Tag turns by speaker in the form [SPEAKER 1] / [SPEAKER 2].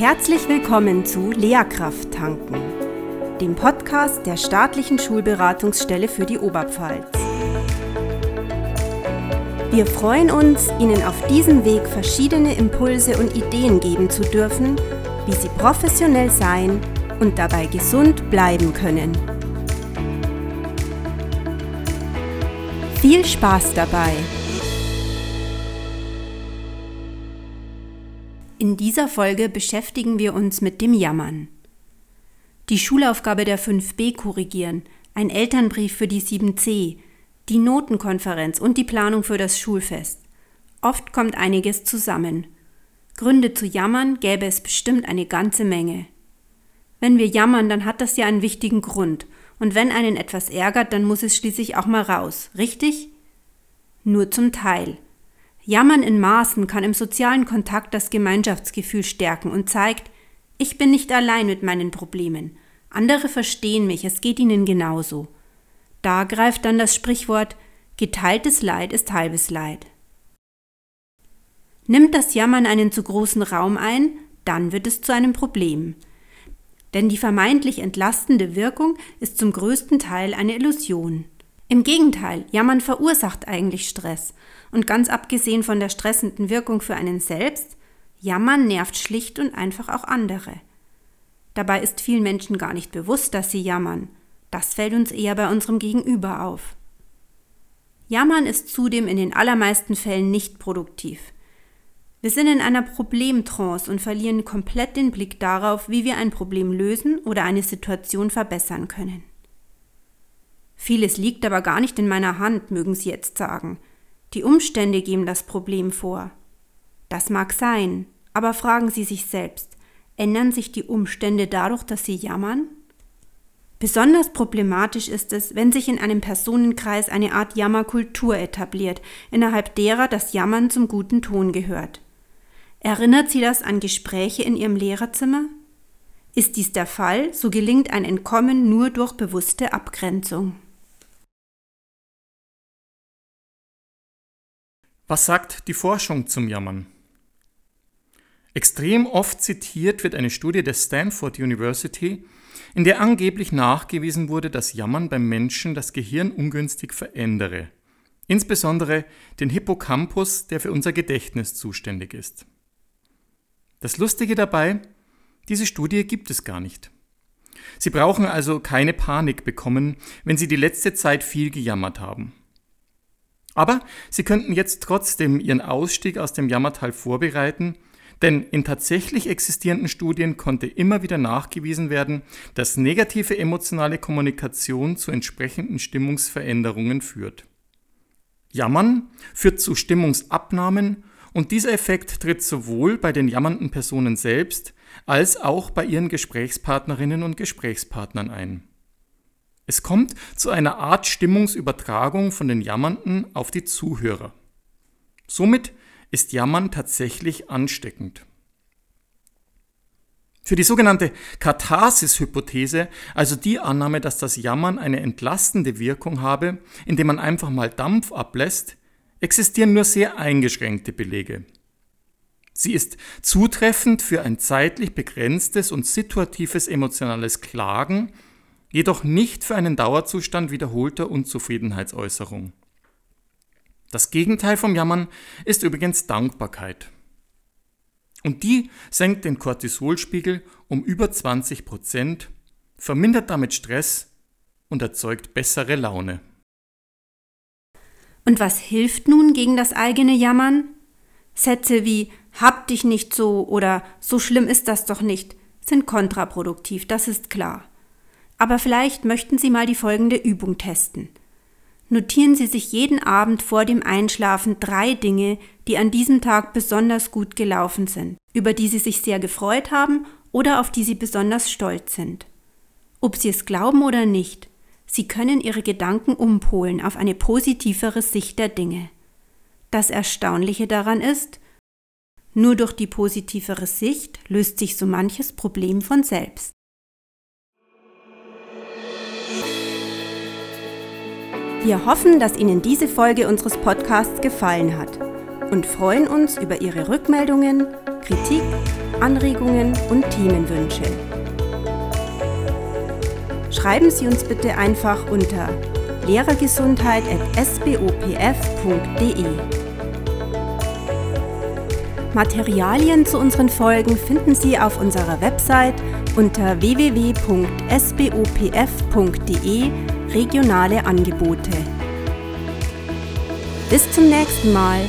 [SPEAKER 1] Herzlich willkommen zu Lehrkraft tanken, dem Podcast der staatlichen Schulberatungsstelle für die Oberpfalz. Wir freuen uns, Ihnen auf diesem Weg verschiedene Impulse und Ideen geben zu dürfen, wie Sie professionell sein und dabei gesund bleiben können. Viel Spaß dabei! In dieser Folge beschäftigen wir uns mit dem Jammern. Die Schulaufgabe der 5b korrigieren, ein Elternbrief für die 7c, die Notenkonferenz und die Planung für das Schulfest. Oft kommt einiges zusammen. Gründe zu jammern gäbe es bestimmt eine ganze Menge. Wenn wir jammern, dann hat das ja einen wichtigen Grund. Und wenn einen etwas ärgert, dann muss es schließlich auch mal raus, richtig? Nur zum Teil. Jammern in Maßen kann im sozialen Kontakt das Gemeinschaftsgefühl stärken und zeigt, ich bin nicht allein mit meinen Problemen. Andere verstehen mich, es geht ihnen genauso. Da greift dann das Sprichwort geteiltes Leid ist halbes Leid. Nimmt das Jammern einen zu großen Raum ein, dann wird es zu einem Problem. Denn die vermeintlich entlastende Wirkung ist zum größten Teil eine Illusion. Im Gegenteil, Jammern verursacht eigentlich Stress. Und ganz abgesehen von der stressenden Wirkung für einen selbst, Jammern nervt schlicht und einfach auch andere. Dabei ist vielen Menschen gar nicht bewusst, dass sie jammern. Das fällt uns eher bei unserem Gegenüber auf. Jammern ist zudem in den allermeisten Fällen nicht produktiv. Wir sind in einer Problemtrance und verlieren komplett den Blick darauf, wie wir ein Problem lösen oder eine Situation verbessern können. Vieles liegt aber gar nicht in meiner Hand, mögen Sie jetzt sagen. Die Umstände geben das Problem vor. Das mag sein, aber fragen Sie sich selbst, ändern sich die Umstände dadurch, dass Sie jammern? Besonders problematisch ist es, wenn sich in einem Personenkreis eine Art Jammerkultur etabliert, innerhalb derer das Jammern zum guten Ton gehört. Erinnert Sie das an Gespräche in Ihrem Lehrerzimmer? Ist dies der Fall, so gelingt ein Entkommen nur durch bewusste Abgrenzung.
[SPEAKER 2] Was sagt die Forschung zum Jammern? Extrem oft zitiert wird eine Studie der Stanford University, in der angeblich nachgewiesen wurde, dass Jammern beim Menschen das Gehirn ungünstig verändere, insbesondere den Hippocampus, der für unser Gedächtnis zuständig ist. Das Lustige dabei, diese Studie gibt es gar nicht. Sie brauchen also keine Panik bekommen, wenn Sie die letzte Zeit viel gejammert haben. Aber Sie könnten jetzt trotzdem Ihren Ausstieg aus dem Jammertal vorbereiten, denn in tatsächlich existierenden Studien konnte immer wieder nachgewiesen werden, dass negative emotionale Kommunikation zu entsprechenden Stimmungsveränderungen führt. Jammern führt zu Stimmungsabnahmen und dieser Effekt tritt sowohl bei den jammernden Personen selbst als auch bei ihren Gesprächspartnerinnen und Gesprächspartnern ein. Es kommt zu einer Art Stimmungsübertragung von den Jammernden auf die Zuhörer. Somit ist Jammern tatsächlich ansteckend. Für die sogenannte Katharsis-Hypothese, also die Annahme, dass das Jammern eine entlastende Wirkung habe, indem man einfach mal Dampf ablässt, existieren nur sehr eingeschränkte Belege. Sie ist zutreffend für ein zeitlich begrenztes und situatives emotionales Klagen jedoch nicht für einen Dauerzustand wiederholter Unzufriedenheitsäußerung. Das Gegenteil vom Jammern ist übrigens Dankbarkeit. Und die senkt den Cortisolspiegel um über 20 Prozent, vermindert damit Stress und erzeugt bessere Laune.
[SPEAKER 1] Und was hilft nun gegen das eigene Jammern? Sätze wie Hab dich nicht so oder So schlimm ist das doch nicht sind kontraproduktiv, das ist klar. Aber vielleicht möchten Sie mal die folgende Übung testen. Notieren Sie sich jeden Abend vor dem Einschlafen drei Dinge, die an diesem Tag besonders gut gelaufen sind, über die Sie sich sehr gefreut haben oder auf die Sie besonders stolz sind. Ob Sie es glauben oder nicht, Sie können Ihre Gedanken umpolen auf eine positivere Sicht der Dinge. Das Erstaunliche daran ist, nur durch die positivere Sicht löst sich so manches Problem von selbst. Wir hoffen, dass Ihnen diese Folge unseres Podcasts gefallen hat und freuen uns über Ihre Rückmeldungen, Kritik, Anregungen und Themenwünsche. Schreiben Sie uns bitte einfach unter lehrergesundheit.sbopf.de. Materialien zu unseren Folgen finden Sie auf unserer Website unter www.sbopf.de regionale Angebote. Bis zum nächsten Mal.